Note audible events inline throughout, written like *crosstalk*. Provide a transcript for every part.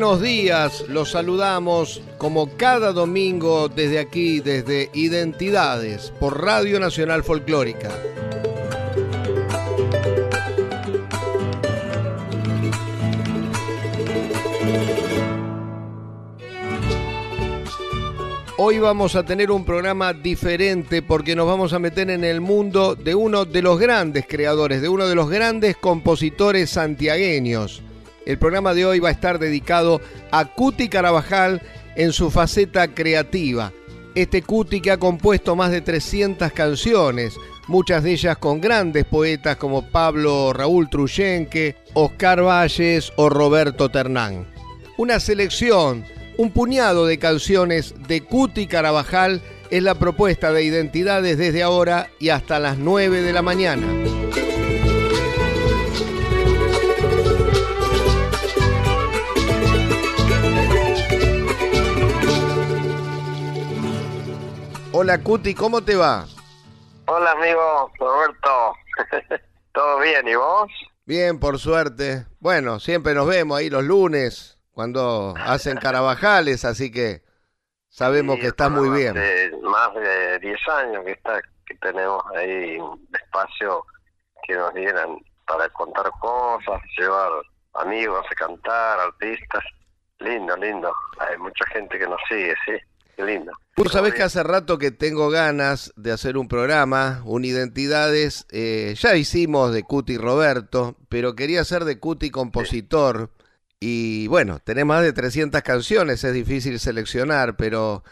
Buenos días, los saludamos como cada domingo desde aquí, desde Identidades, por Radio Nacional Folclórica. Hoy vamos a tener un programa diferente porque nos vamos a meter en el mundo de uno de los grandes creadores, de uno de los grandes compositores santiagueños. El programa de hoy va a estar dedicado a Cuti Carabajal en su faceta creativa. Este Cuti que ha compuesto más de 300 canciones, muchas de ellas con grandes poetas como Pablo Raúl Truyenque, Oscar Valles o Roberto Ternán. Una selección, un puñado de canciones de Cuti Carabajal es la propuesta de identidades desde ahora y hasta las 9 de la mañana. Hola Cuti, ¿cómo te va? Hola amigo Roberto, *laughs* ¿todo bien y vos? Bien, por suerte. Bueno, siempre nos vemos ahí los lunes cuando hacen *laughs* carabajales, así que sabemos que estás muy bien. más de 10 años que está que tenemos ahí un espacio que nos dieran para contar cosas, llevar amigos a cantar, artistas. Lindo, lindo. Hay mucha gente que nos sigue, sí. Qué lindo. Tú sabés que hace rato que tengo ganas de hacer un programa, un Identidades. Eh, ya hicimos de Cuti Roberto, pero quería hacer de Cuti compositor. Y bueno, tenés más de 300 canciones, es difícil seleccionar, pero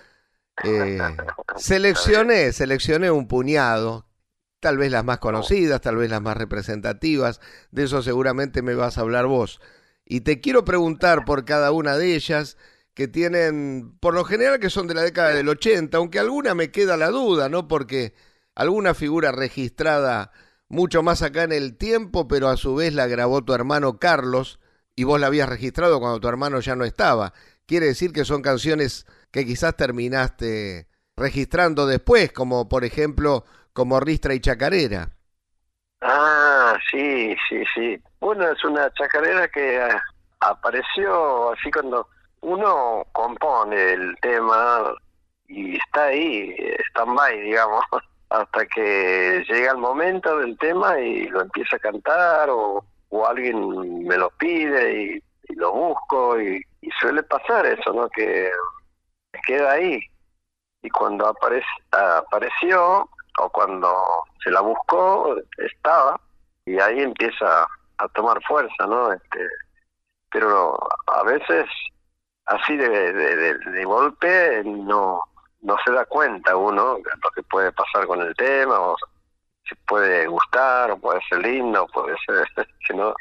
eh, *laughs* seleccioné, seleccioné un puñado, tal vez las más conocidas, tal vez las más representativas, de eso seguramente me vas a hablar vos. Y te quiero preguntar por cada una de ellas que tienen, por lo general que son de la década del 80, aunque alguna me queda la duda, ¿no? Porque alguna figura registrada mucho más acá en el tiempo, pero a su vez la grabó tu hermano Carlos y vos la habías registrado cuando tu hermano ya no estaba. Quiere decir que son canciones que quizás terminaste registrando después, como por ejemplo como Ristra y Chacarera. Ah, sí, sí, sí. Bueno, es una chacarera que ah, apareció así cuando uno compone el tema y está ahí, stand-by, digamos, *laughs* hasta que llega el momento del tema y lo empieza a cantar o, alguien me lo pide y, lo busco y, suele pasar eso, ¿no? Que queda ahí y cuando apareció o cuando se la buscó estaba y ahí empieza a tomar fuerza, ¿no? Este, pero a veces así de, de, golpe no no se da cuenta uno lo que puede pasar con el tema o si puede gustar o puede ser lindo o puede ser *laughs* que no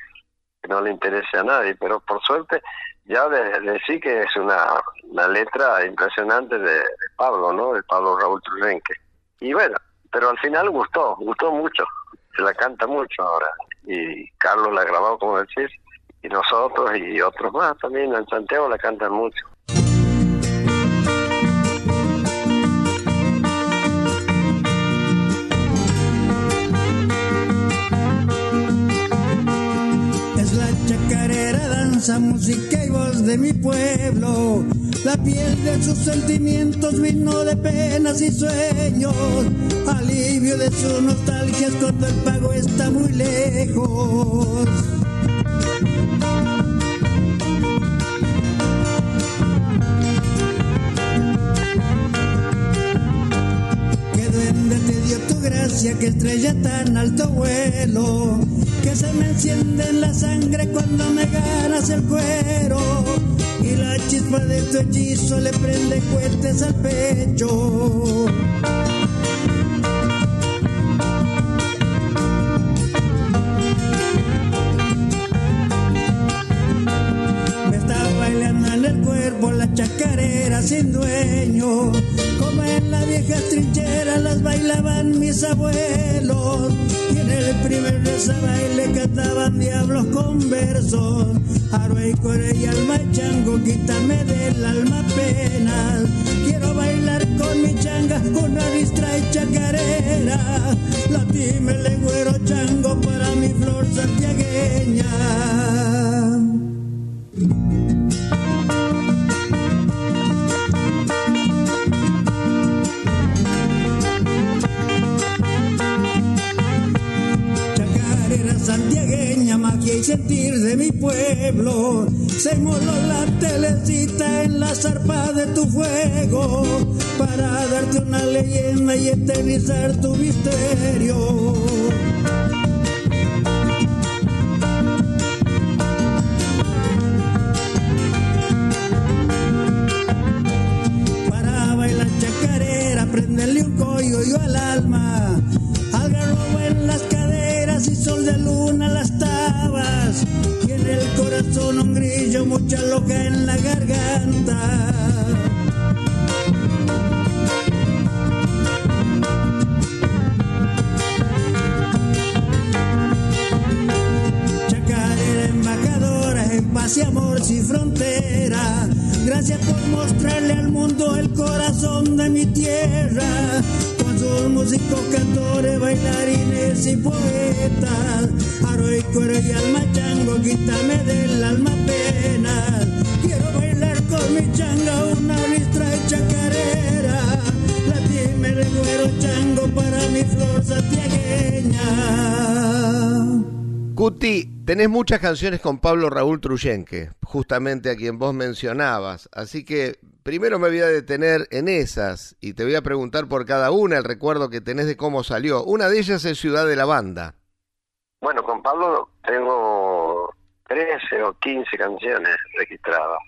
que no le interese a nadie. Pero por suerte ya de, decir que es una, letra impresionante de, Pablo no de Pablo Raúl Trujenque y bueno pero al final gustó gustó mucho se la canta mucho ahora. Y Carlos la ha grabado como decís y nosotros y otros más también en Santiago la cantan mucho. Es la chacarera, danza, música y voz de mi pueblo. La piel de sus sentimientos vino de penas y sueños. Alivio de sus nostalgias cuando el pago está muy lejos. Que estrella tan alto vuelo, que se me enciende en la sangre cuando me ganas el cuero, y la chispa de tu hechizo le prende cohetes al pecho. chacarera sin dueño, como en la vieja trinchera las bailaban mis abuelos, y en el primer baile cantaban diablos con versos, aro y core y alma chango, quítame del alma pena, quiero bailar con mi changa, una ristra y chacarera, la lengua de tu fuego para darte una leyenda y eternizar tu misterio. Sin frontera. Gracias por mostrarle al mundo el corazón de mi tierra. Con sus músicos, cantores, bailarines y poetas. Aro y alma chango, quítame del alma pena. Quiero bailar con mi changa una listra y chacarera. Latime de cuero chango para mi flor santiagueña. Cuti, tenés muchas canciones con Pablo Raúl Truyenque, justamente a quien vos mencionabas. Así que primero me voy a detener en esas y te voy a preguntar por cada una el recuerdo que tenés de cómo salió. Una de ellas es Ciudad de la Banda. Bueno, con Pablo tengo 13 o 15 canciones registradas.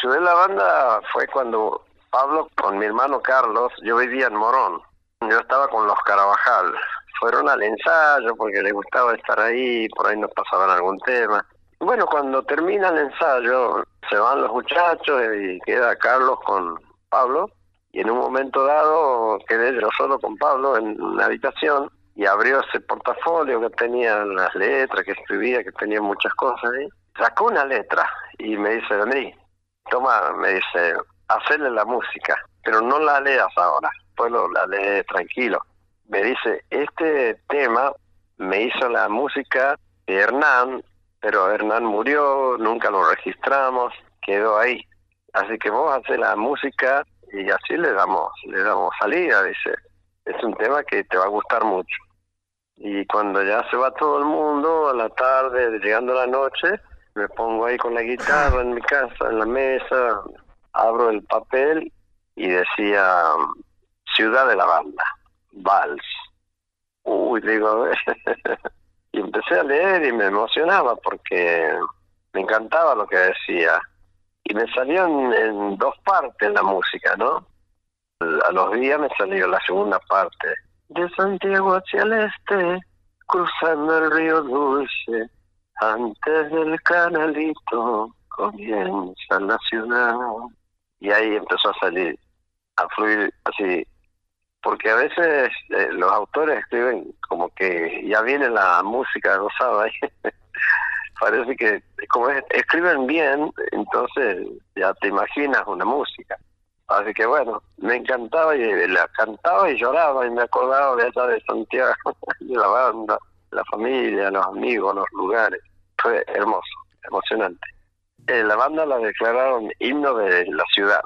Ciudad de la Banda fue cuando Pablo con mi hermano Carlos, yo vivía en Morón, yo estaba con los Carabajal. Fueron al ensayo porque les gustaba estar ahí, por ahí nos pasaban algún tema. Bueno, cuando termina el ensayo, se van los muchachos y queda Carlos con Pablo. Y en un momento dado quedé yo solo con Pablo en una habitación y abrió ese portafolio que tenía las letras, que escribía, que tenía muchas cosas ahí. Sacó una letra y me dice, vení, toma, me dice, hacerle la música, pero no la leas ahora, pues la lees tranquilo. Me dice, este tema me hizo la música de Hernán, pero Hernán murió, nunca lo registramos, quedó ahí. Así que vos haces la música y así le damos, le damos salida, dice. Es un tema que te va a gustar mucho. Y cuando ya se va todo el mundo, a la tarde, llegando la noche, me pongo ahí con la guitarra en mi casa, en la mesa, abro el papel y decía Ciudad de la Banda, Vals. Uy, digo, *laughs* y empecé a leer y me emocionaba porque me encantaba lo que decía. Y me salió en, en dos partes la música, ¿no? A los días me salió la segunda parte. De Santiago hacia el este, cruzando el río Dulce, antes del canalito comienza la ciudad. Y ahí empezó a salir, a fluir así. Porque a veces eh, los autores escriben como que ya viene la música ahí. *laughs* Parece que como es- escriben bien, entonces ya te imaginas una música. Así que bueno, me encantaba y la cantaba y lloraba y me acordaba de allá de Santiago, *laughs* de la banda, la familia, los amigos, los lugares. Fue hermoso, emocionante. Eh, la banda la declararon himno de la ciudad.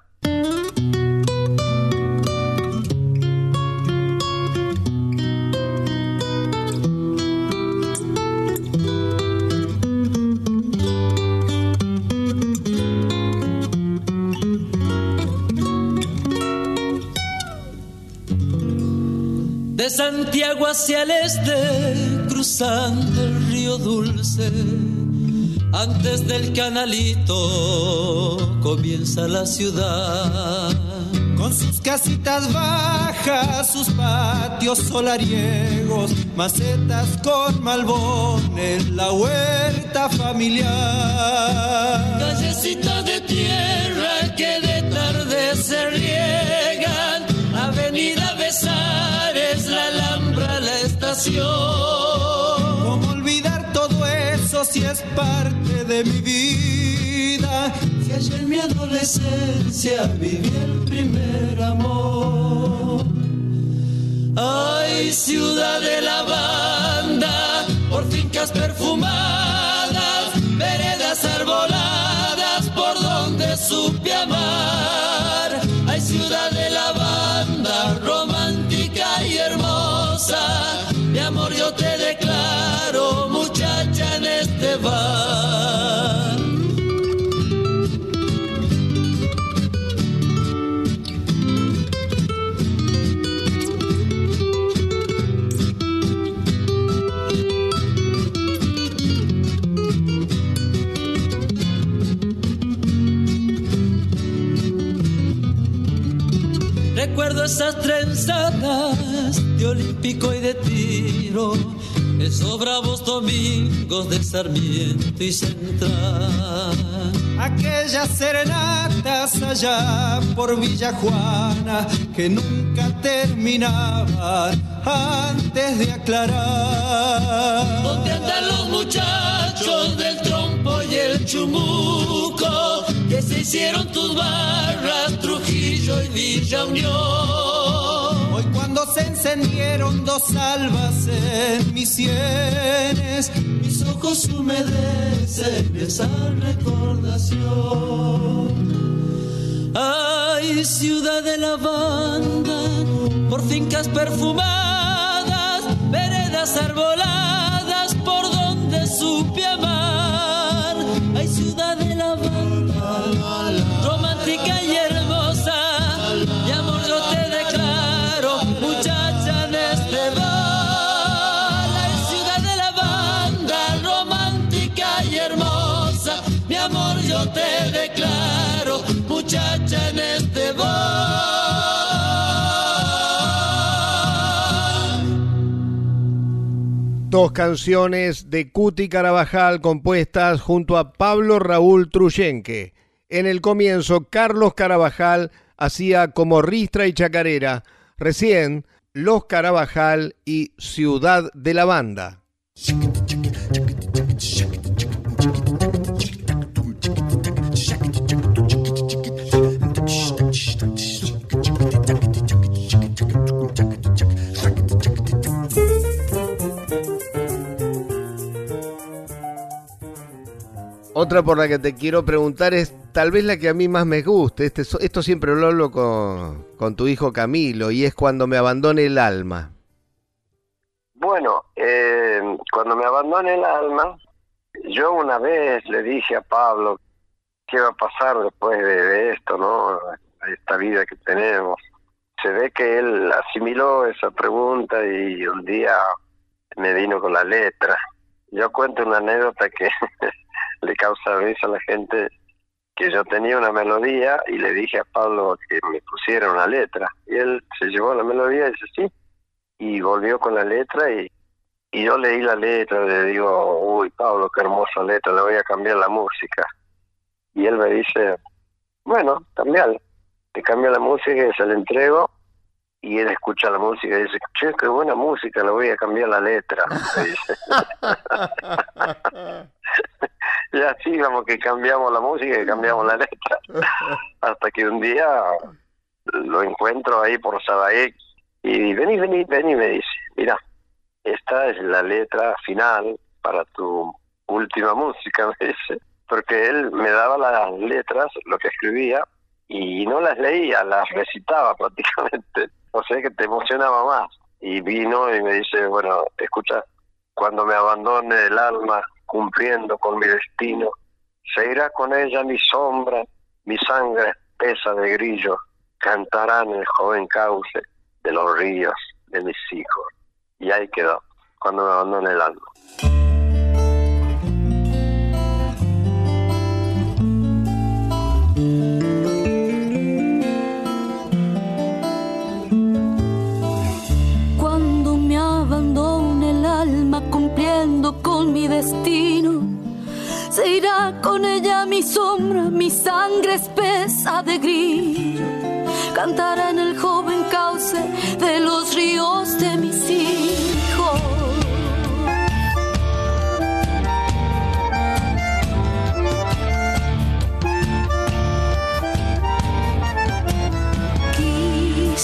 De Santiago hacia el este, cruzando el río Dulce, antes del canalito comienza la ciudad. Con sus casitas bajas, sus patios solariegos, macetas con malbones, la huerta familiar. Callecitas de tierra que de tarde se riegan, ¿Cómo olvidar todo eso si es parte de mi vida? Si ayer en mi adolescencia viví el primer amor. Ay, ciudad de lavanda, por fincas perfumadas, veredas arboladas, por donde supe amar. Recuerdo esas trenzadas de olímpico y de tiro, esos bravos domingos de Sarmiento y Central. Aquellas serenatas allá por Villa Juana que nunca terminaban antes de aclarar. ¿Dónde andan los muchachos del trompo y el chumuco? Que hicieron tus barras, Trujillo y Villa Unión. Hoy cuando se encendieron dos albas en mis sienes, mis ojos humedecen esa recordación. Ay, ciudad de la banda, por fincas perfumadas, Dos canciones de Cuti Carabajal compuestas junto a Pablo Raúl Truyenque. En el comienzo, Carlos Carabajal hacía como ristra y chacarera. Recién, Los Carabajal y Ciudad de la Banda. Otra por la que te quiero preguntar es tal vez la que a mí más me guste. Este, esto siempre lo hablo con, con tu hijo Camilo y es cuando me abandone el alma. Bueno, eh, cuando me abandone el alma, yo una vez le dije a Pablo qué va a pasar después de, de esto, ¿no? Esta vida que tenemos. Se ve que él asimiló esa pregunta y un día me vino con la letra. Yo cuento una anécdota que *laughs* le causa risa a la gente que yo tenía una melodía y le dije a Pablo que me pusiera una letra. Y él se llevó la melodía y dice sí. Y volvió con la letra y, y yo leí la letra, le digo, uy Pablo, qué hermosa letra, le voy a cambiar la música. Y él me dice, bueno, cambiala. Le cambia la música y se la entrego y él escucha la música y dice, che, qué buena música, le voy a cambiar la letra. *laughs* y así como que cambiamos la música y cambiamos la letra. *laughs* Hasta que un día lo encuentro ahí por Sabaek y vení, vení, vení, me dice, mira, esta es la letra final para tu última música, *laughs* me dice. Porque él me daba las letras, lo que escribía, y no las leía, las recitaba prácticamente. O sea que te emocionaba más. Y vino y me dice, bueno, escucha, cuando me abandone el alma cumpliendo con mi destino, se irá con ella mi sombra, mi sangre espesa de grillo, cantarán el joven cauce de los ríos de mis hijos. Y ahí quedó, cuando me abandone el alma. Se irá con ella mi sombra, mi sangre espesa de grillo. Cantará en el joven cauce de los ríos de mis hijos.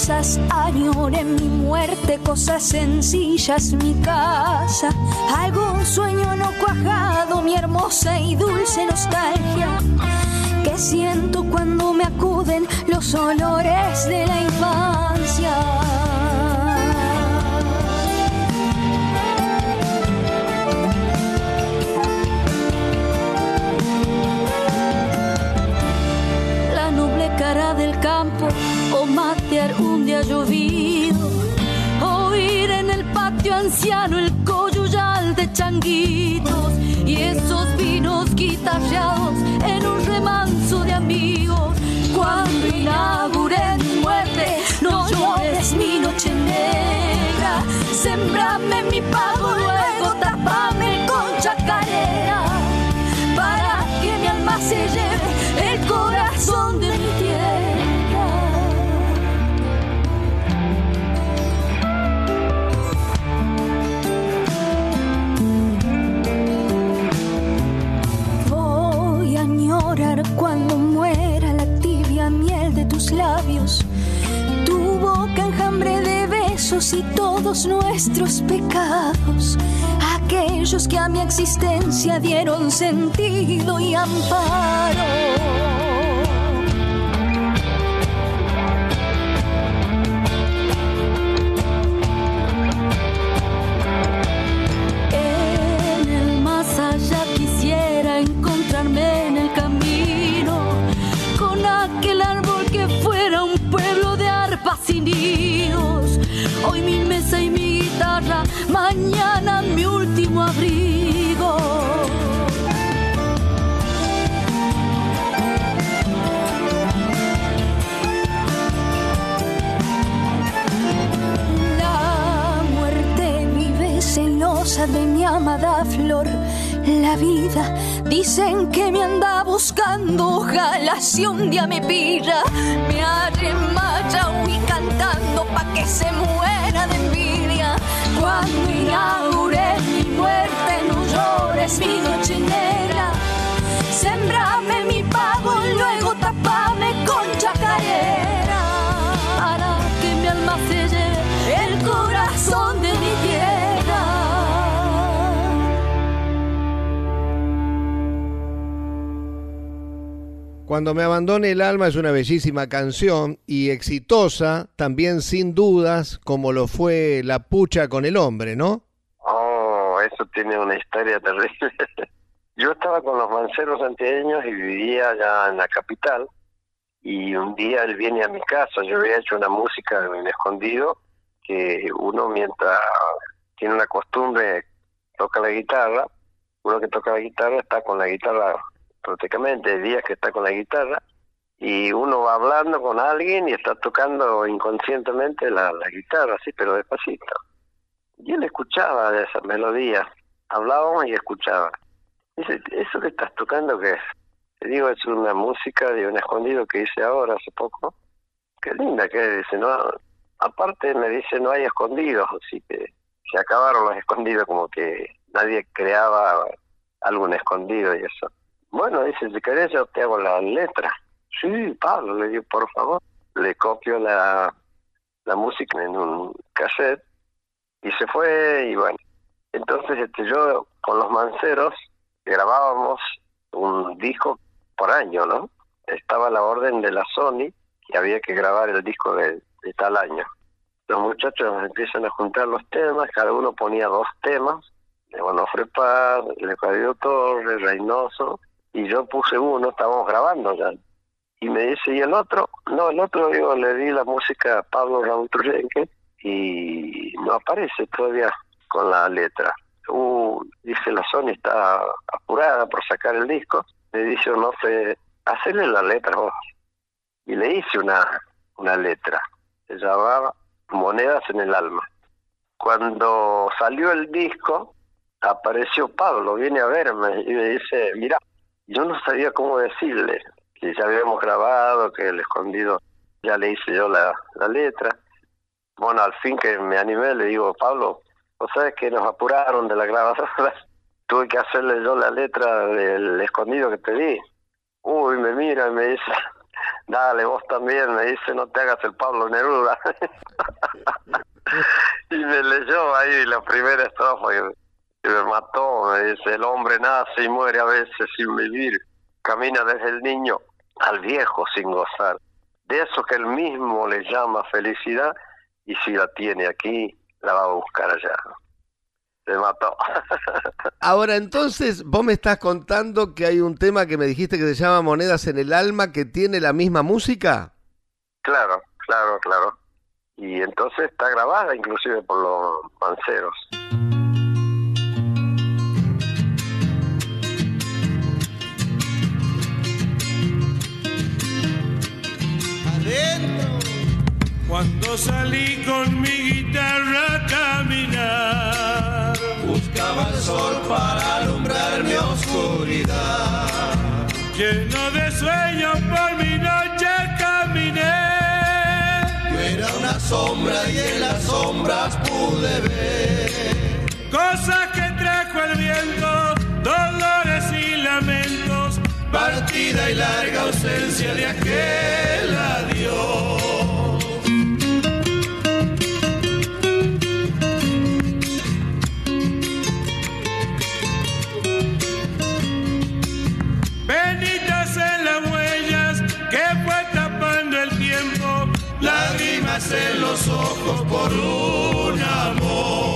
Vez añore mi muerte, cosas sencillas, mi casa, algún sueño no cuajado, mi hermosa y dulce nostalgia que siento cuando me acuden los olores de la infancia. La noble cara del campo o matear un día llovido, oír en el patio anciano el coyuyal de changuitos y esos vinos guitarreados en un remanso de amigos. Cuando inauguré mi muerte, no llores mi noche negra, sembrame mi pago, luego tapame con chacarera, para que mi alma se lleve el corazón de mi tierra. Y todos nuestros pecados, aquellos que a mi existencia dieron sentido y amparo. Ojalá si un día me pilla, me arremaya y cantando pa' que se muera Cuando me abandone el alma es una bellísima canción y exitosa, también sin dudas, como lo fue La Pucha con el hombre, ¿no? Oh, eso tiene una historia terrible. *laughs* Yo estaba con los manceros antieños y vivía allá en la capital. Y un día él viene a mi casa. Yo había hecho una música en escondido que uno mientras tiene una costumbre toca la guitarra, uno que toca la guitarra está con la guitarra prácticamente, días que está con la guitarra y uno va hablando con alguien y está tocando inconscientemente la, la guitarra, así, pero despacito. Y él escuchaba de esas melodías, hablábamos y escuchaba. Dice, ¿eso que estás tocando qué es? Le digo, es una música de un escondido que hice ahora, hace poco. Qué linda que es, dice, no, aparte me dice, no hay escondidos, así que se acabaron los escondidos, como que nadie creaba algún escondido y eso. Bueno, dice, si querés yo te hago la letra. Sí, Pablo, le digo, por favor. Le copio la, la música en un cassette y se fue y bueno. Entonces este yo con los manceros grabábamos un disco por año, ¿no? Estaba la orden de la Sony y había que grabar el disco de, de tal año. Los muchachos empiezan a juntar los temas, cada uno ponía dos temas, de Bonofre Paz, Leocadio Torres, Reynoso, y yo puse uno, estábamos grabando ya. Y me dice, ¿y el otro? No, el otro, digo, le di la música a Pablo Raúl Truyenque y no aparece todavía con la letra. Uh, dice, la Sony está apurada por sacar el disco. Le dice, no sé, hacerle la letra vos. Y le hice una, una letra. Se llamaba Monedas en el Alma. Cuando salió el disco, apareció Pablo, viene a verme y me dice, mira, yo no sabía cómo decirle, que ya habíamos grabado, que el escondido ya le hice yo la, la letra. Bueno, al fin que me animé, le digo, Pablo, vos sabes que nos apuraron de la grabadora, *laughs* tuve que hacerle yo la letra del escondido que te di. Uy, me mira y me dice, *laughs* dale, vos también, me dice, no te hagas el Pablo Neruda. *laughs* y me leyó ahí la primera estrofa que, me mató, dice, el hombre nace y muere a veces sin vivir, camina desde el niño al viejo sin gozar, de eso que él mismo le llama felicidad, y si la tiene aquí, la va a buscar allá. Se mató. *laughs* Ahora, entonces, vos me estás contando que hay un tema que me dijiste que se llama Monedas en el Alma, que tiene la misma música. Claro, claro, claro. Y entonces está grabada inclusive por los panceros. Cuando salí con mi guitarra a caminar, buscaba el sol para alumbrar mi oscuridad. Lleno de sueños por mi noche caminé. Yo era una sombra y en las sombras pude ver cosas que trajo el viento, dolores y lamentos, partida y larga ausencia de aquel adiós. Lágrimas en los ojos por un amor.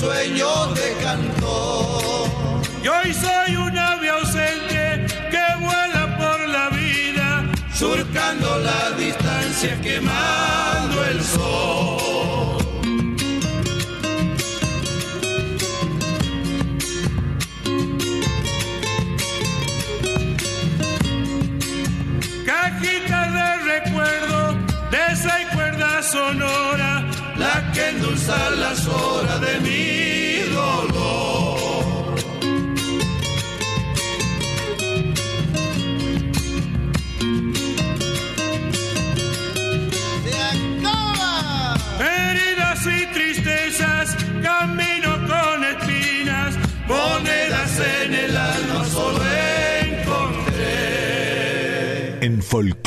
Sueños de cantor. Y hoy soy un ave ausente que vuela por la vida, Surcando la distancia, quemando el sol.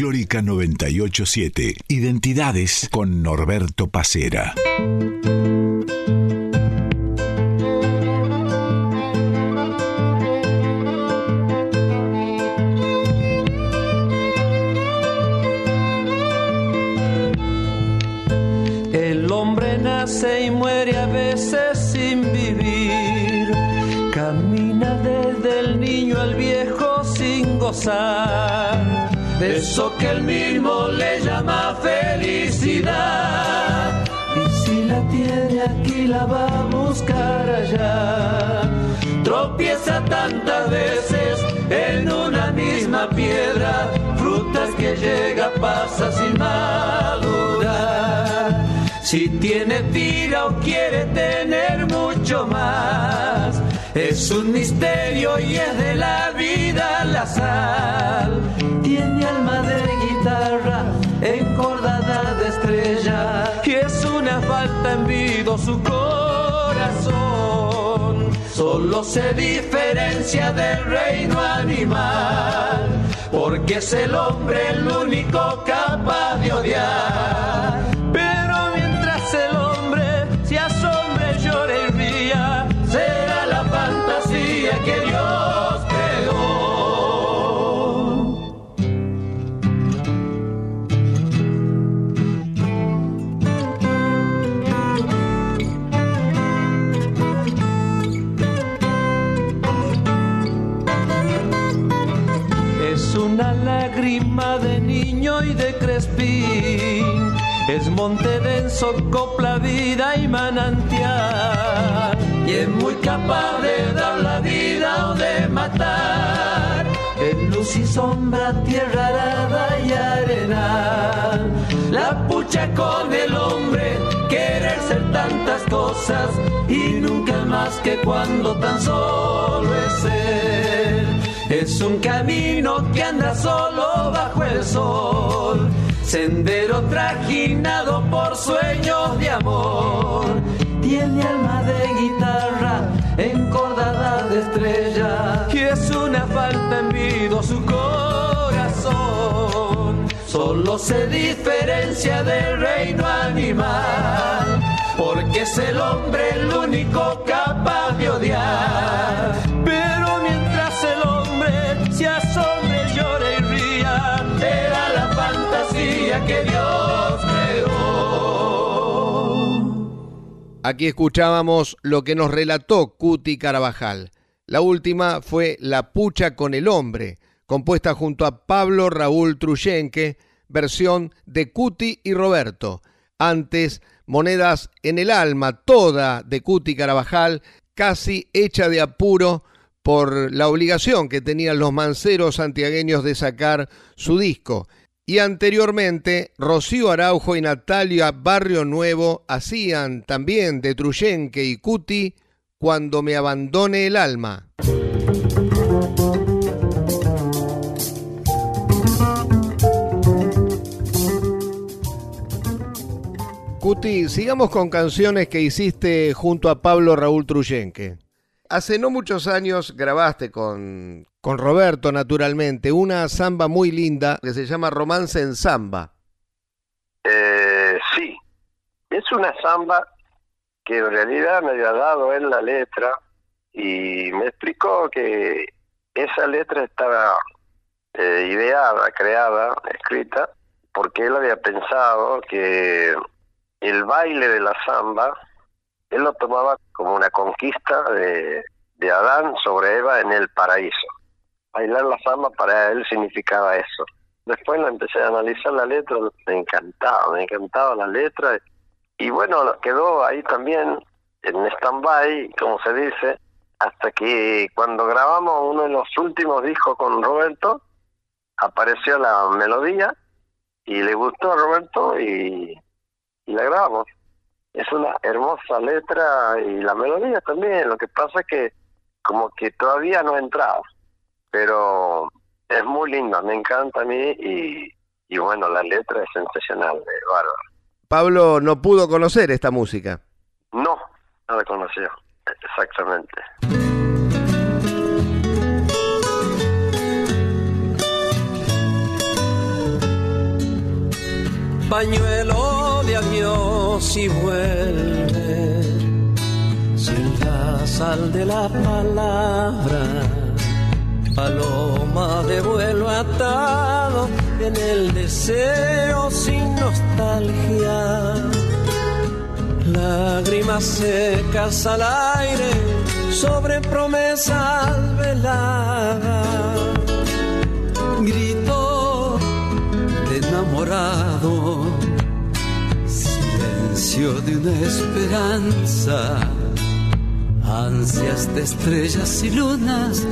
Folclórica 987, Identidades con Norberto Pacera. El hombre nace y muere a veces sin vivir. Camina desde el niño al viejo sin gozar. De eso mismo le llama felicidad. Y si la tiene aquí, la va a buscar allá. Tropieza tantas veces en una misma piedra. Frutas que llega, pasa sin madurar. Si tiene tira o quiere tener mucho más, es un misterio y es de la vida la sal. Estrella y es una falta en vivo su corazón. Solo se diferencia del reino animal, porque es el hombre el único capaz de odiar. Es monte denso, copla, vida y manantial. Y es muy capaz de dar la vida o de matar. En luz y sombra, tierra arada y arena. La pucha con el hombre, querer ser tantas cosas y nunca más que cuando tan solo es él. Es un camino que anda solo bajo el sol, sendero trajinado por sueños de amor. Tiene alma de guitarra encordada de estrella y es una falta en vida su corazón. Solo se diferencia del reino animal, porque es el hombre el único capaz de odiar. Aquí escuchábamos lo que nos relató Cuti Carabajal. La última fue La Pucha con el Hombre, compuesta junto a Pablo Raúl Truyenque, versión de Cuti y Roberto. Antes, Monedas en el Alma, toda de Cuti Carabajal, casi hecha de apuro por la obligación que tenían los manceros santiagueños de sacar su disco. Y anteriormente, Rocío Araujo y Natalia Barrio Nuevo hacían también de Truyenque y Cuti Cuando me abandone el alma. Cuti, sigamos con canciones que hiciste junto a Pablo Raúl Truyenque. Hace no muchos años grabaste con, con Roberto, naturalmente, una samba muy linda que se llama Romance en Samba. Eh, sí, es una samba que en realidad me había dado él la letra y me explicó que esa letra estaba eh, ideada, creada, escrita, porque él había pensado que el baile de la samba, él lo tomaba como una conquista de, de Adán sobre Eva en el paraíso. Bailar la samba para él significaba eso. Después la empecé a analizar la letra, me encantaba, me encantaba la letra. Y bueno, quedó ahí también en stand-by, como se dice, hasta que cuando grabamos uno de los últimos discos con Roberto, apareció la melodía y le gustó a Roberto y, la grabamos. Es una hermosa letra y la melodía también, lo que pasa es que como que todavía no he entrado, pero es muy linda, me encanta a mí y, y bueno, la letra es sensacional, de bárbaro. Pablo no pudo conocer esta música. No, no la conoció, exactamente. pañuelo de adiós y vuelve sin la sal de la palabra paloma de vuelo atado en el deseo sin nostalgia. Lágrimas secas al aire sobre promesas veladas grito de enamorado silencio de una esperanza ansias de estrellas y lunas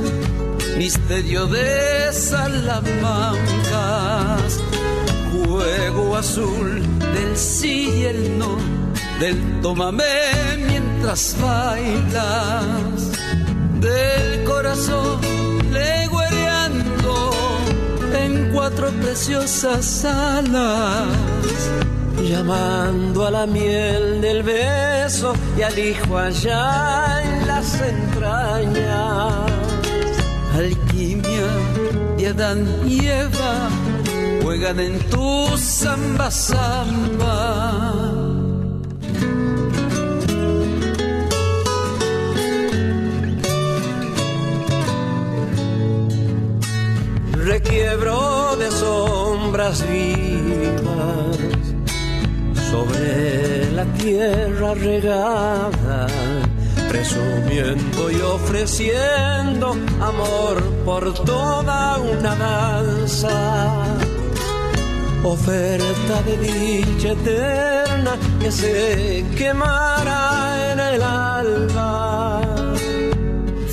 misterio de salamancas, juego azul del sí y el no, del tómame mientras bailas, del corazón leguereando en cuatro preciosas alas. Llamando a la miel del beso y al hijo allá en las entrañas alquimia de Adán y Eva juegan en tu samba samba. Requiebro de sombras vivas sobre la tierra regada presumiendo y ofreciendo amor por toda una danza. oferta de dicha eterna que se quemará en el alma.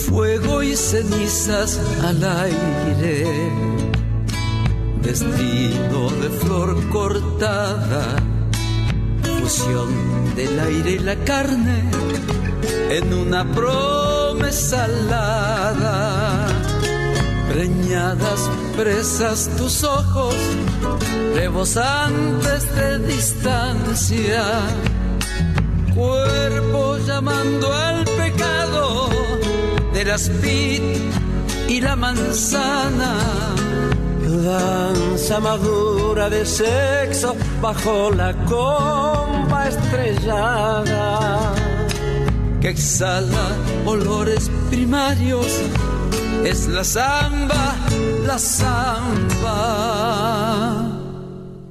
Fuego y cenizas al aire, destino de flor cortada, fusión del aire y la carne en una promesa alada. Preñadas presas tus ojos, rebosantes de distancia, cuerpo llamando al pecado de las pit y la manzana. Danza madura de sexo bajo la comba estrellada que exhala olores primarios. Es la samba, la samba.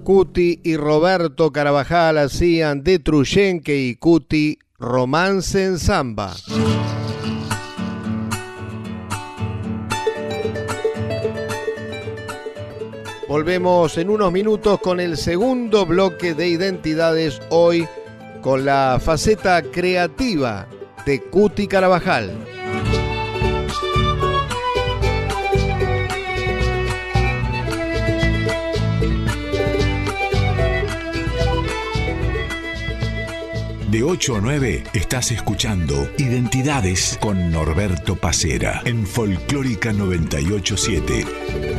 Cuti y Roberto Carabajal hacían de Truyenque y Cuti romance en samba. Volvemos en unos minutos con el segundo bloque de identidades hoy con la faceta creativa de Cuti Carabajal. De 8 a 9 estás escuchando Identidades con Norberto Pacera en Folclórica 987.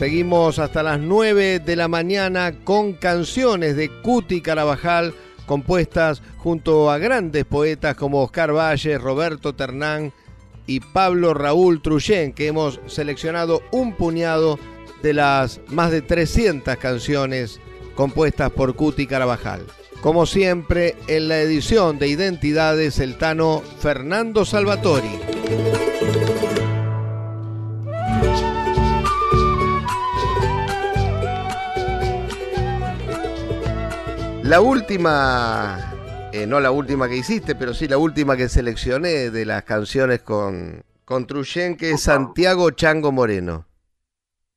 Seguimos hasta las 9 de la mañana con canciones de Cuti Carabajal compuestas junto a grandes poetas como Oscar Valle, Roberto Ternán y Pablo Raúl Truyen, que hemos seleccionado un puñado de las más de 300 canciones compuestas por Cuti Carabajal. Como siempre, en la edición de Identidades, el tano Fernando Salvatori. La última, eh, no la última que hiciste, pero sí la última que seleccioné de las canciones con, con Truyen, que es Santiago Chango Moreno.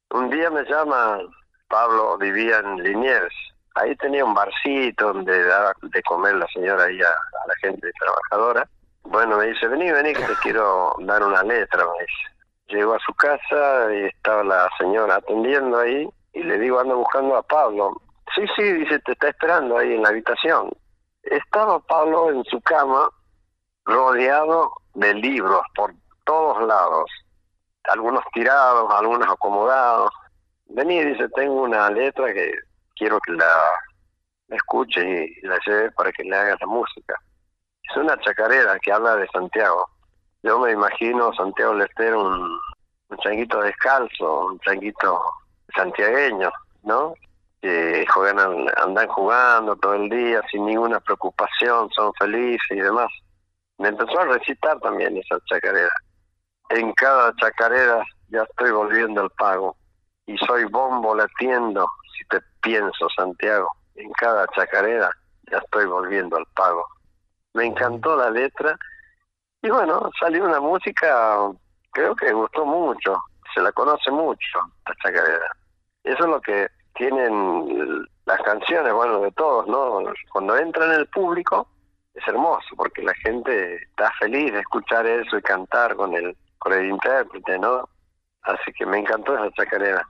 Un día me llama Pablo, vivía en Liniers. Ahí tenía un barcito donde daba de comer la señora ahí a, la gente trabajadora. Bueno, me dice, vení, vení, que te quiero dar una letra, me dice. Llegó a su casa y estaba la señora atendiendo ahí y le digo, ando buscando a Pablo. Sí, sí, dice, te está esperando ahí en la habitación. Estaba Pablo en su cama, rodeado de libros por todos lados, algunos tirados, algunos acomodados. Vení, dice, tengo una letra que quiero que la escuche y la lleve para que le haga la música. Es una chacarera que habla de Santiago. Yo me imagino Santiago Lester un, un changuito descalzo, un changuito santiagueño, ¿no? Que juegan, andan jugando todo el día sin ninguna preocupación, son felices y demás. Me empezó a recitar también esa chacarera. En cada chacarera ya estoy volviendo al pago y soy bombo latiendo si te pienso, Santiago. En cada chacarera ya estoy volviendo al pago. Me encantó la letra y bueno, salió una música, creo que gustó mucho, se la conoce mucho, la chacarera. Eso es lo que tienen las canciones, bueno, de todos, ¿no? Cuando entran en el público es hermoso porque la gente está feliz de escuchar eso y cantar con el, con el intérprete, ¿no? Así que me encantó esa chacarera.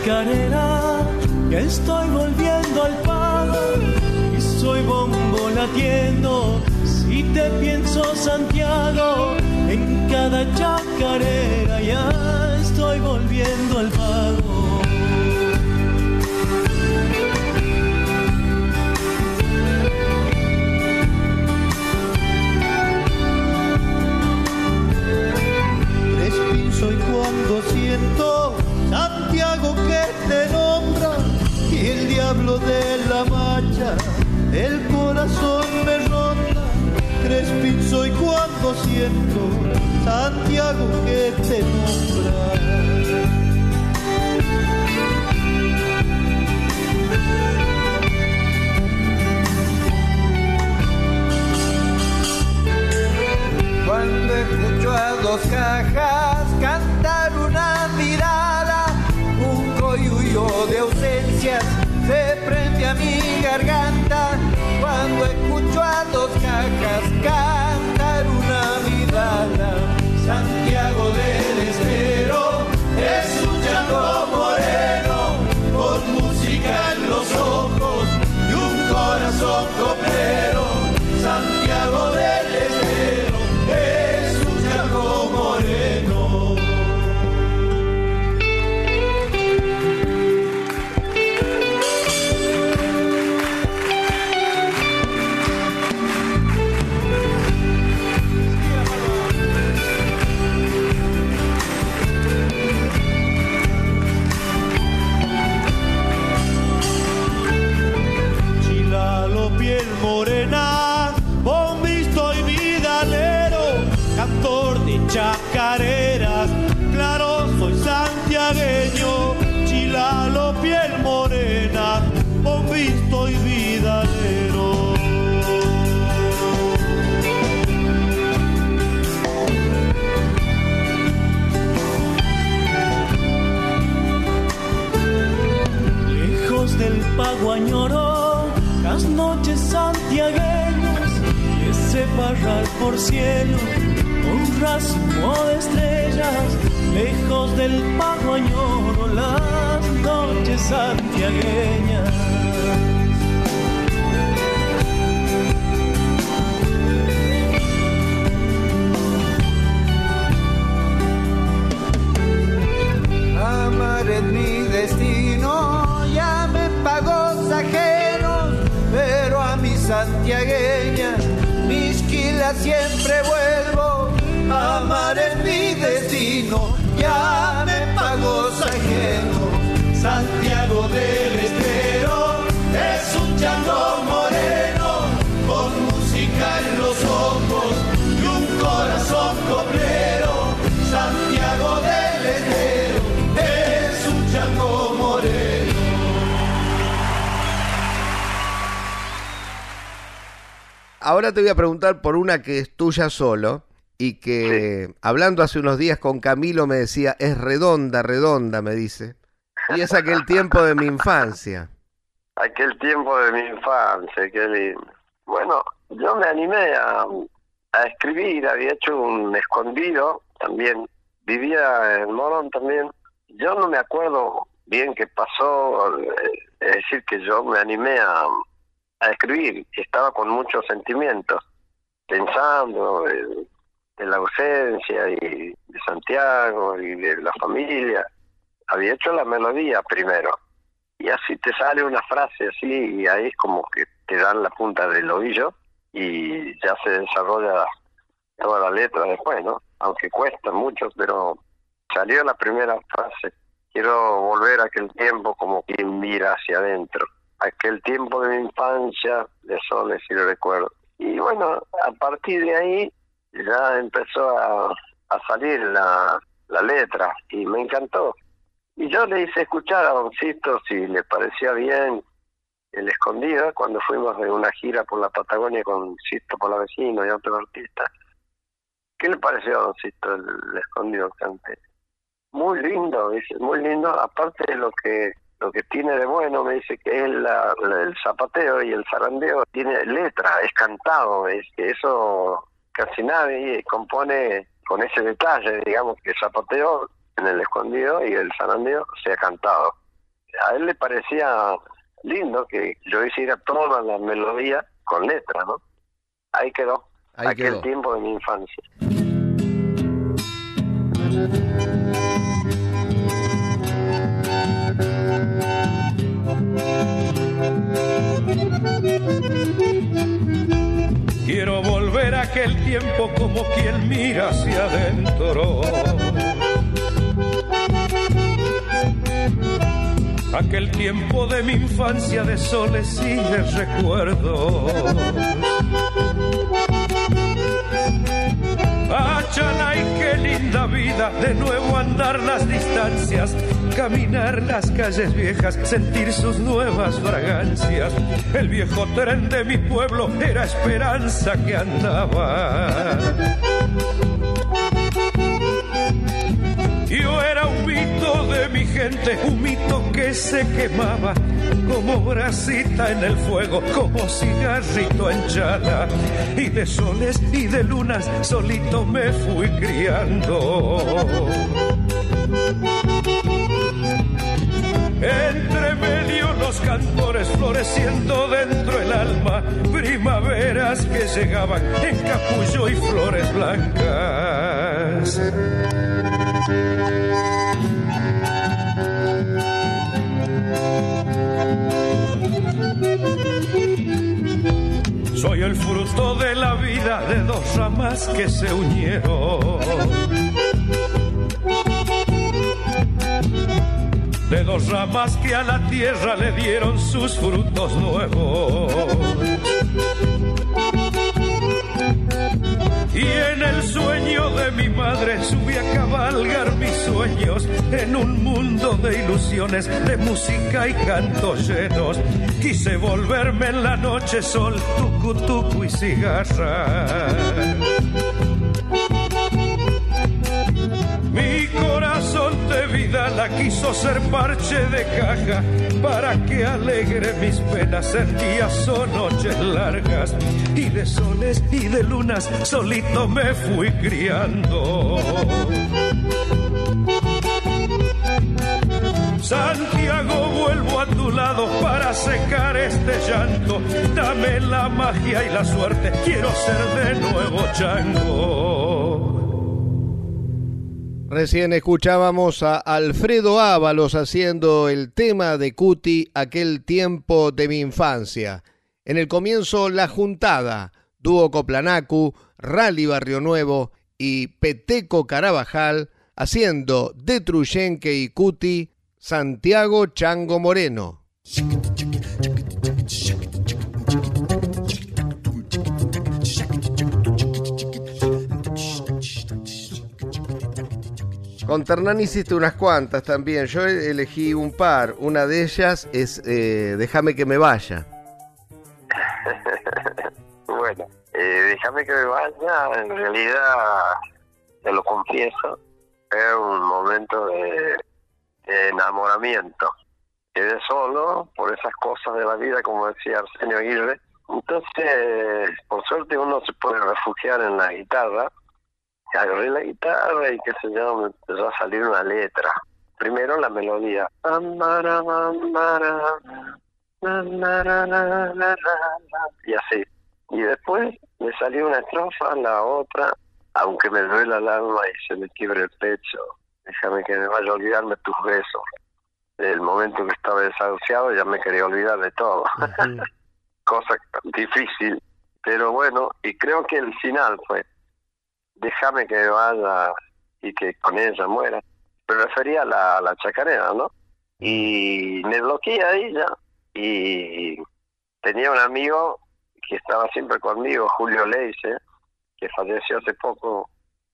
Chacarera que estoy volviendo al pago y soy bombo latiendo. Si te pienso Santiago, en cada chacarera ya estoy volviendo al pago. sangre es y cuando siento Santiago que te nombra. Cuando escucho a dos cajas cantar una mirada, un coyuyo de ausencias se prende a mi garganta. Cuando escucho a dos cajas cantar una mirada, Santiago del Estero es un llanto moreno con música en los ojos y un corazón preguntar por una que es tuya solo y que hablando hace unos días con Camilo me decía, es redonda, redonda, me dice. Y es aquel tiempo de mi infancia. *laughs* Aquel tiempo de mi infancia, qué lindo. Bueno, yo me animé a, a escribir, había hecho un escondido también, vivía en Morón también. Yo no me acuerdo bien qué pasó, eh, es decir, que yo me animé a, a escribir, estaba con muchos sentimientos, pensando en, en la ausencia y de Santiago y de la familia. Había hecho la melodía primero, y así te sale una frase así, y ahí es como que te dan la punta del ovillo y ya se desarrolla toda la letra después, ¿no? Aunque cuesta mucho, pero salió la primera frase. Quiero volver a aquel tiempo como quien mira hacia adentro. Aquel tiempo de mi infancia, de soles y de recuerdo. Y bueno, a partir de ahí ya empezó a, salir la, la letra y me encantó. Y yo le hice escuchar a Don Sisto si le parecía bien el escondido cuando fuimos de una gira por la Patagonia con Sisto por la vecino y otros artistas. ¿Qué le pareció a Don Sisto el, el escondido que canté? Muy lindo, dice, muy lindo. Aparte de lo que lo que tiene de bueno, me dice que es la, la- el zapateo y el zarandeo, tiene letra, es cantado, es que eso casi nadie compone con ese detalle, digamos, que el zapateo en el escondido y el zarandeo sea cantado. A él le parecía lindo que yo hiciera toda la melodía con letra, ¿no? Ahí quedó, Ahí aquel quedó. tiempo de mi infancia. Aquel tiempo como quien mira hacia adentro. Aquel tiempo de mi infancia de soles y de recuerdos. Qué linda vida, de nuevo andar las distancias, caminar las calles viejas, sentir sus nuevas fragancias. El viejo tren de mi pueblo era esperanza que andaba. Yo un mito que se quemaba como brasita en el fuego, como cigarrito en chala. Y de soles y de lunas solito me fui criando. Entre medio los cantores floreciendo dentro el alma, primaveras que llegaban en capullo y flores blancas. Soy el fruto de la vida de dos ramas que se unieron. De dos ramas que a la tierra le dieron sus frutos nuevos. Mi madre subí a cabalgar mis sueños en un mundo de ilusiones, de música y cantos llenos. Quise volverme en la noche sol, tucu tucu y cigarra. Quiso ser parche de caja para que alegre mis penas en días o noches largas. Y de soles y de lunas solito me fui criando. Santiago, vuelvo a tu lado para secar este llanto. Dame la magia y la suerte, quiero ser de nuevo chango. Recién escuchábamos a Alfredo Ábalos haciendo el tema de Cuti, aquel tiempo de mi infancia. En el comienzo La Juntada, Dúo Coplanacu, Rally Barrio Nuevo y Peteco Carabajal haciendo de Truyenque y Cuti Santiago Chango Moreno. Con Ternán hiciste unas cuantas también. Yo elegí un par. Una de ellas es eh, Déjame que me vaya. *laughs* bueno, eh, déjame que me vaya, en realidad, te lo confieso, es un momento de, de enamoramiento. Quedé solo por esas cosas de la vida, como decía Arsenio Aguirre. Entonces, por suerte uno se puede refugiar en la guitarra. Y agarré la guitarra y qué sé yo, me empezó a salir una letra. Primero la melodía. Y así. Y después me salió una estrofa, la otra, aunque me duela el alma y se me quiebre el pecho, déjame que me vaya a olvidarme tus besos. El momento que estaba desahuciado ya me quería olvidar de todo. *laughs* Cosa difícil, pero bueno, y creo que el final fue, déjame que vaya y que con ella muera. Me refería a la, a chacarera, ¿no? Y me bloqueé ahí ya. Y tenía un amigo que estaba siempre conmigo, Julio Leise, que falleció hace poco,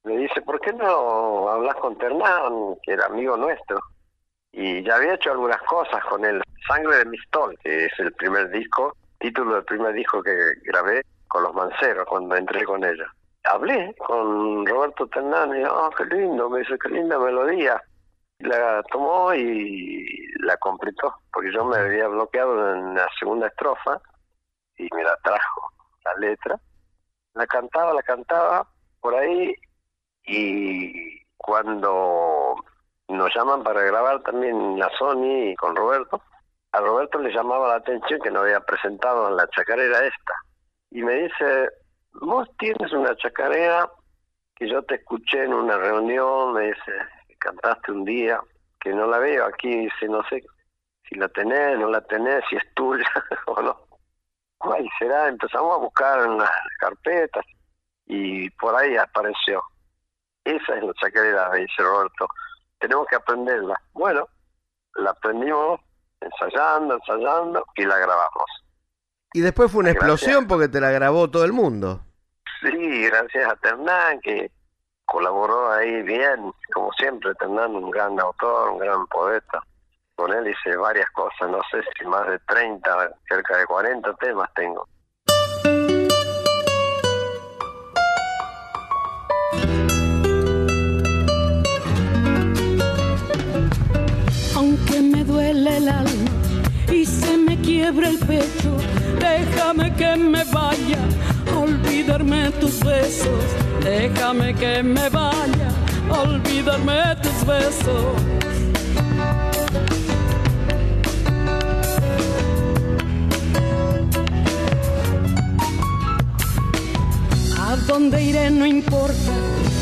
me dice, ¿por qué no hablas con Ternán, que era amigo nuestro? Y ya había hecho algunas cosas con él. Sangre de Mistol, que es el primer disco, título del primer disco que grabé con los Manceros cuando entré con ella. Hablé con Roberto Ternán oh, qué lindo, me dice, qué linda melodía. La tomó y la completó, porque yo me había bloqueado en la segunda estrofa y me la trajo la letra. La cantaba, la cantaba por ahí y cuando nos llaman para grabar también la Sony con Roberto, a Roberto le llamaba la atención que no había presentado en la chacarera esta. Y me dice, vos tienes una chacarera que yo te escuché en una reunión, me dice, cantaste un día, que no la veo aquí, dice, no sé si la tenés, no la tenés, si es tuya *laughs* o no. ¿Cuál será? Empezamos a buscar en las carpetas y por ahí apareció. Esa es la chacarera, me dice Roberto. Tenemos que aprenderla. Bueno, la aprendimos ensayando, ensayando y la grabamos. Y después fue una Gracias. explosión porque te la grabó todo el mundo. Sí, gracias a Ternán, que colaboró ahí bien, como siempre, teniendo un gran autor, un gran poeta. Con él hice varias cosas, no sé si más de 30, cerca de 40 temas tengo. Aunque me duele el alma y se me quiebra el pecho, déjame que me vaya olvidarme tus besos. Déjame que me vaya olvidarme tus besos. A dónde iré no importa,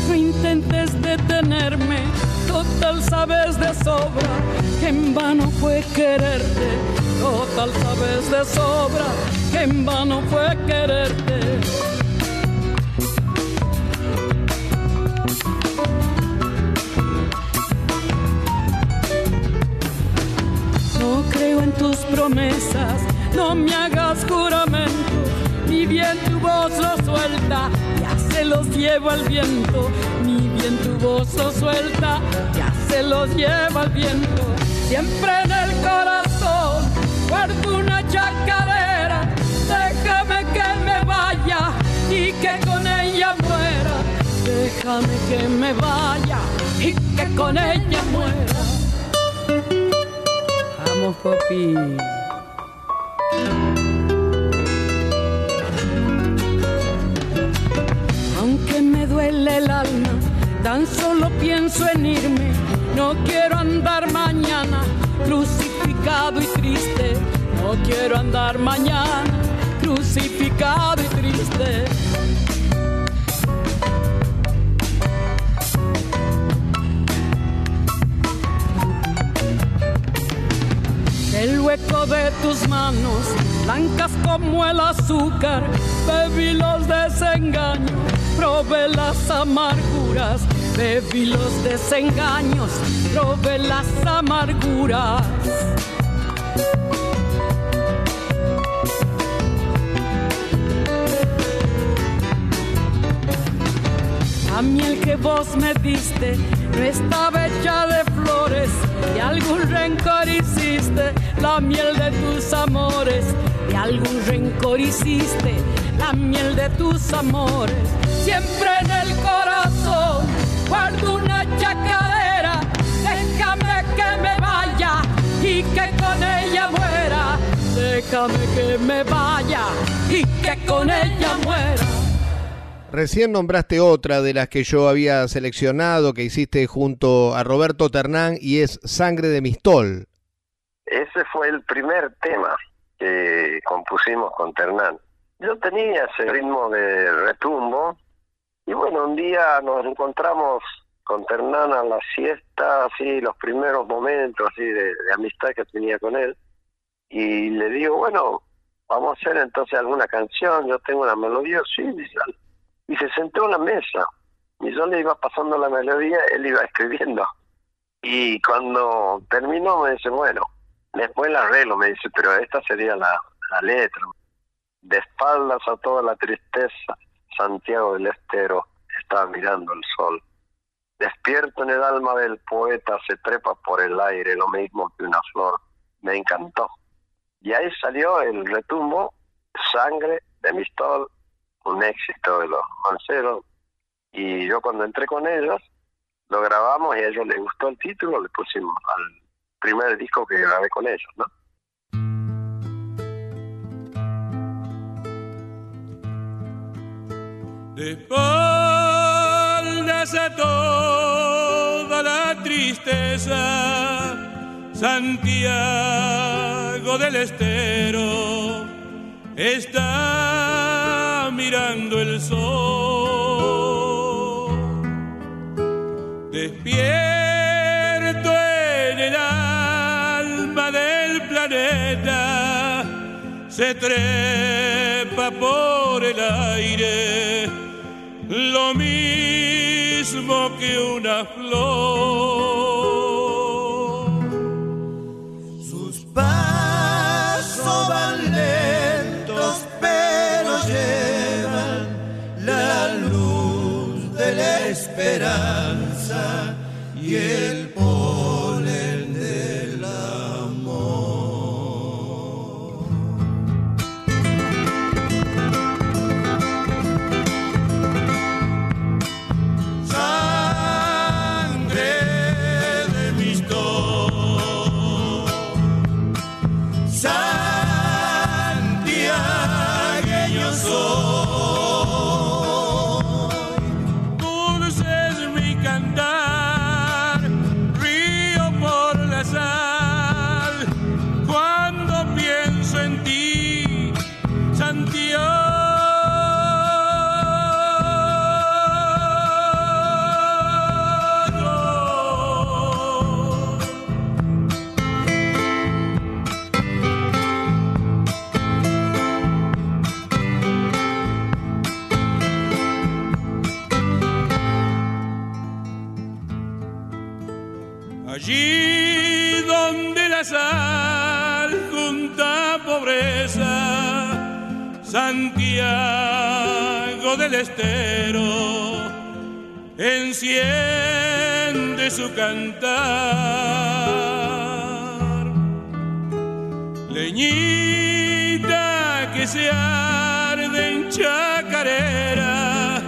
no intentes detenerme. Total sabes de sobra que en vano fue quererte. Total sabes de sobra en vano fue quererte. No creo en tus promesas, no me hagas juramento, ni bien tu voz lo suelta, ya se los lleva el viento, ni bien tu voz lo suelta, ya se los lleva el viento, siempre en el corazón guardo una chacarera, que con ella muera, déjame que me vaya y que con ella muera. Vamos, papi. Aunque me duele el alma, tan solo pienso en irme. No quiero andar mañana crucificado y triste. No quiero andar mañana crucificado y triste. Hueco de tus manos, blancas como el azúcar, bebí los desengaños, probé las amarguras, bebí los desengaños, probé las amarguras. La miel que vos me diste no estaba hecha de flores y algún rencor hiciste, la miel de tus amores y algún rencor hiciste, la miel de tus amores. Siempre en el corazón guardo una chacarera, déjame que me vaya y que con ella muera. Déjame que me vaya y que con ella muera. Recién nombraste otra de las que yo había seleccionado que hiciste junto a Roberto Ternán y es Sangre de Mistol. Ese fue el primer tema que compusimos con Ternán. Yo tenía ese ritmo de retumbo y bueno, un día nos encontramos con Ternán a la siesta, así los primeros momentos así de, de amistad que tenía con él y le digo, bueno, vamos a hacer entonces alguna canción, yo tengo una melodía, sí, dice, y se sentó en la mesa y yo le iba pasando la melodía, él iba escribiendo. Y cuando terminó me dice, bueno, después el arreglo, me dice, pero esta sería la, la letra. De espaldas a toda la tristeza, Santiago del Estero estaba mirando el sol. Despierto en el alma del poeta, se trepa por el aire, lo mismo que una flor. Me encantó. Y ahí salió el retumbo, sangre de Mistol, un éxito de los manceros. Y yo cuando entré con ellos, lo grabamos y a ellos les gustó el título, le pusimos al primer disco que grabé con ellos, ¿no? A toda la tristeza, Santiago del Estero está mirando el sol. Despierto en el alma del planeta, se trepa por el aire, lo mismo que una flor. Esperanza y el polen Estero enciende su cantar. Leñita que se arde en chacarera,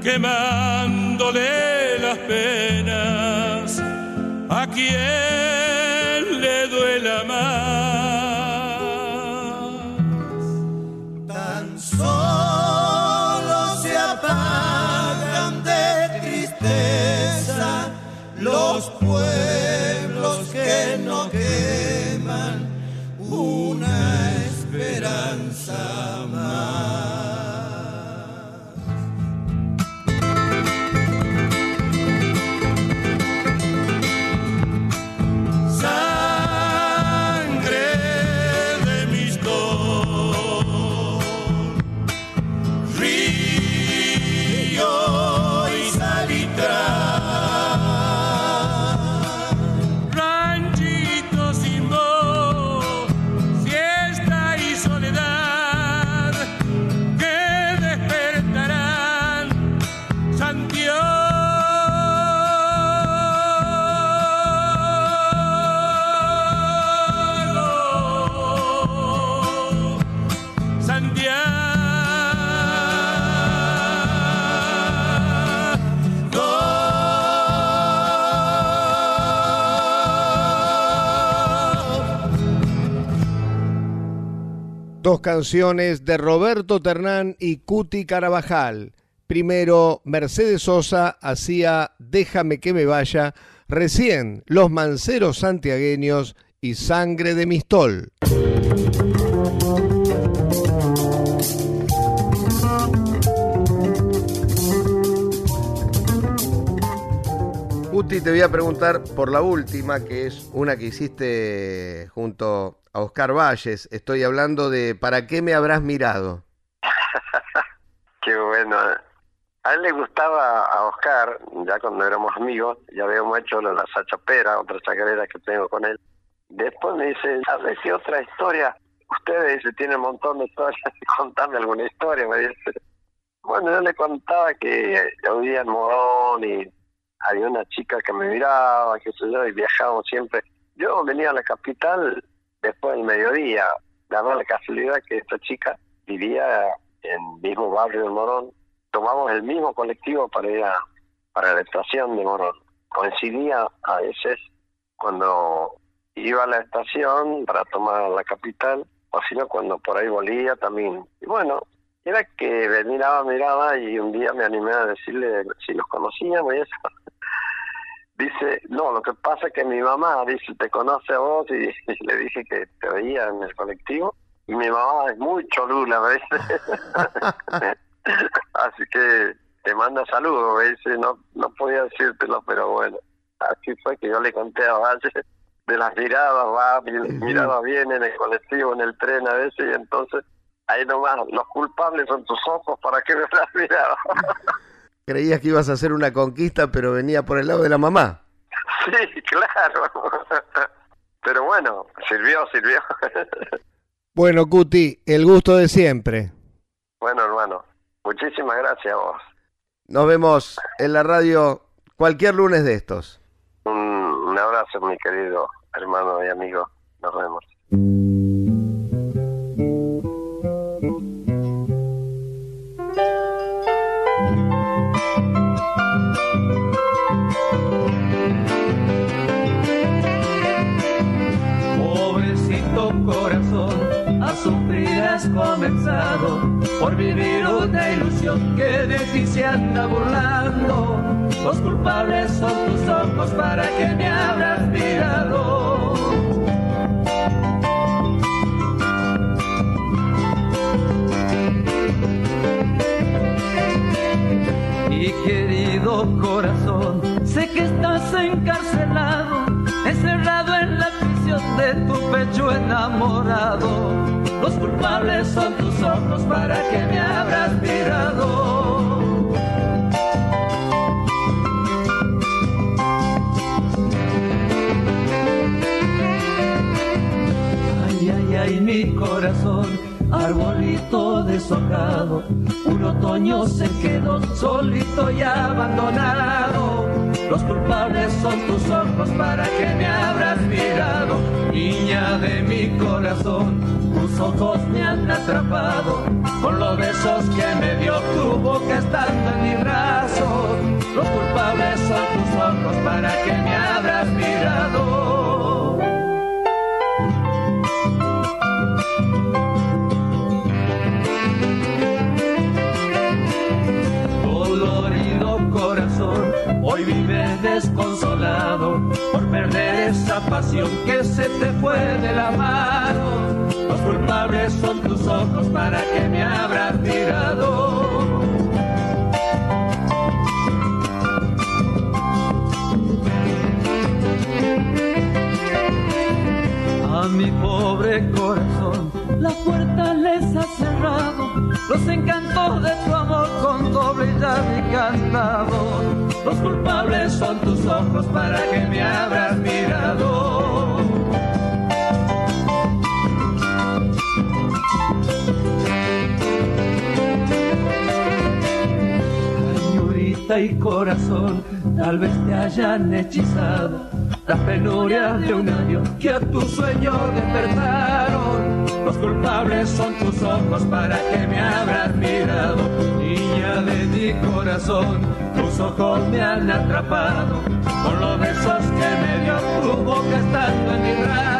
quemándole las penas a quien canciones de Roberto Ternán y Cuti Carabajal. Primero, Mercedes Sosa hacía Déjame que me vaya. Recién, Los Manceros Santiagueños y Sangre de Mistol. Cuti, te voy a preguntar por la última, que es una que hiciste junto a Oscar Valles. Estoy hablando de ¿Para qué me habrás mirado? *laughs* Qué bueno. A él le gustaba a Oscar, ya cuando éramos amigos, ya habíamos hecho la sachapera, otra chacarera que tengo con él. Después me dice, ¿sabes qué otra historia? Ustedes tienen un montón de historias, *laughs* contame alguna historia, me dice. Bueno, yo le contaba que yo vivía en Morón y había una chica que me miraba, qué sé yo, y viajábamos siempre. Yo venía a la capital después del mediodía, daba la casualidad que esta chica vivía en el mismo barrio de Morón. Tomamos el mismo colectivo para ir a, para la estación de Morón. Coincidía a veces cuando iba a la estación para tomar la capital, o si no, cuando por ahí volvía también. Y bueno, era que me miraba, miraba, y un día me animé a decirle si nos conocíamos y eso. Dice, no, lo que pasa es que mi mamá, dice, te conoce a vos, y, y le dije que te veía en el colectivo, y mi mamá es muy cholula, me dice. *laughs* Así que te manda saludos, me dice, no, no podía decírtelo, pero bueno, así fue que yo le conté a Valle de las miradas, va, mi- miraba bien en el colectivo, en el tren a veces, y entonces ahí nomás, los culpables son tus ojos, ¿para qué me las miraba? *laughs* Creías que ibas a hacer una conquista, pero venía por el lado de la mamá. *laughs* sí, claro. Pero bueno, sirvió, sirvió. Bueno, Cuti, el gusto de siempre. bueno, hermano, muchísimas gracias a vos. Nos vemos en la radio cualquier lunes de estos. Un, un abrazo, mi querido hermano y amigo. Nos vemos. Sufrir has comenzado por vivir una ilusión que de ti se anda burlando. Los culpables son tus ojos para que me abras mirado. Y querido corazón, sé que estás encarcelado, encerrado en la de tu pecho enamorado. Los culpables son tus ojos para que me abras mirado. Ay, ay, ay, mi corazón, arbolito deshojado, un otoño se quedó solito y abandonado. Los culpables son tus ojos para que me abras mirado, niña de mi corazón. Tus ojos me han atrapado con los besos que me dio tu boca estando en mi brazo. Los culpables son tus ojos para que me abras mirado. Hoy vive desconsolado por perder esa pasión que se te fue de la mano. Los culpables son tus ojos para que me abras mirado. A mi pobre corazón la puerta les ha cerrado, los encantos de tu amor con doble llave y candado. Los culpables son tus ojos para que me abras mirado. Señorita y corazón, tal vez te hayan hechizado las penurias de un año que a tu sueño despertaron. Los culpables son tus ojos para que me abras mirado, niña de mi corazón. Tus ojos me han atrapado con los besos que me dio tu boca estando en mi brazo.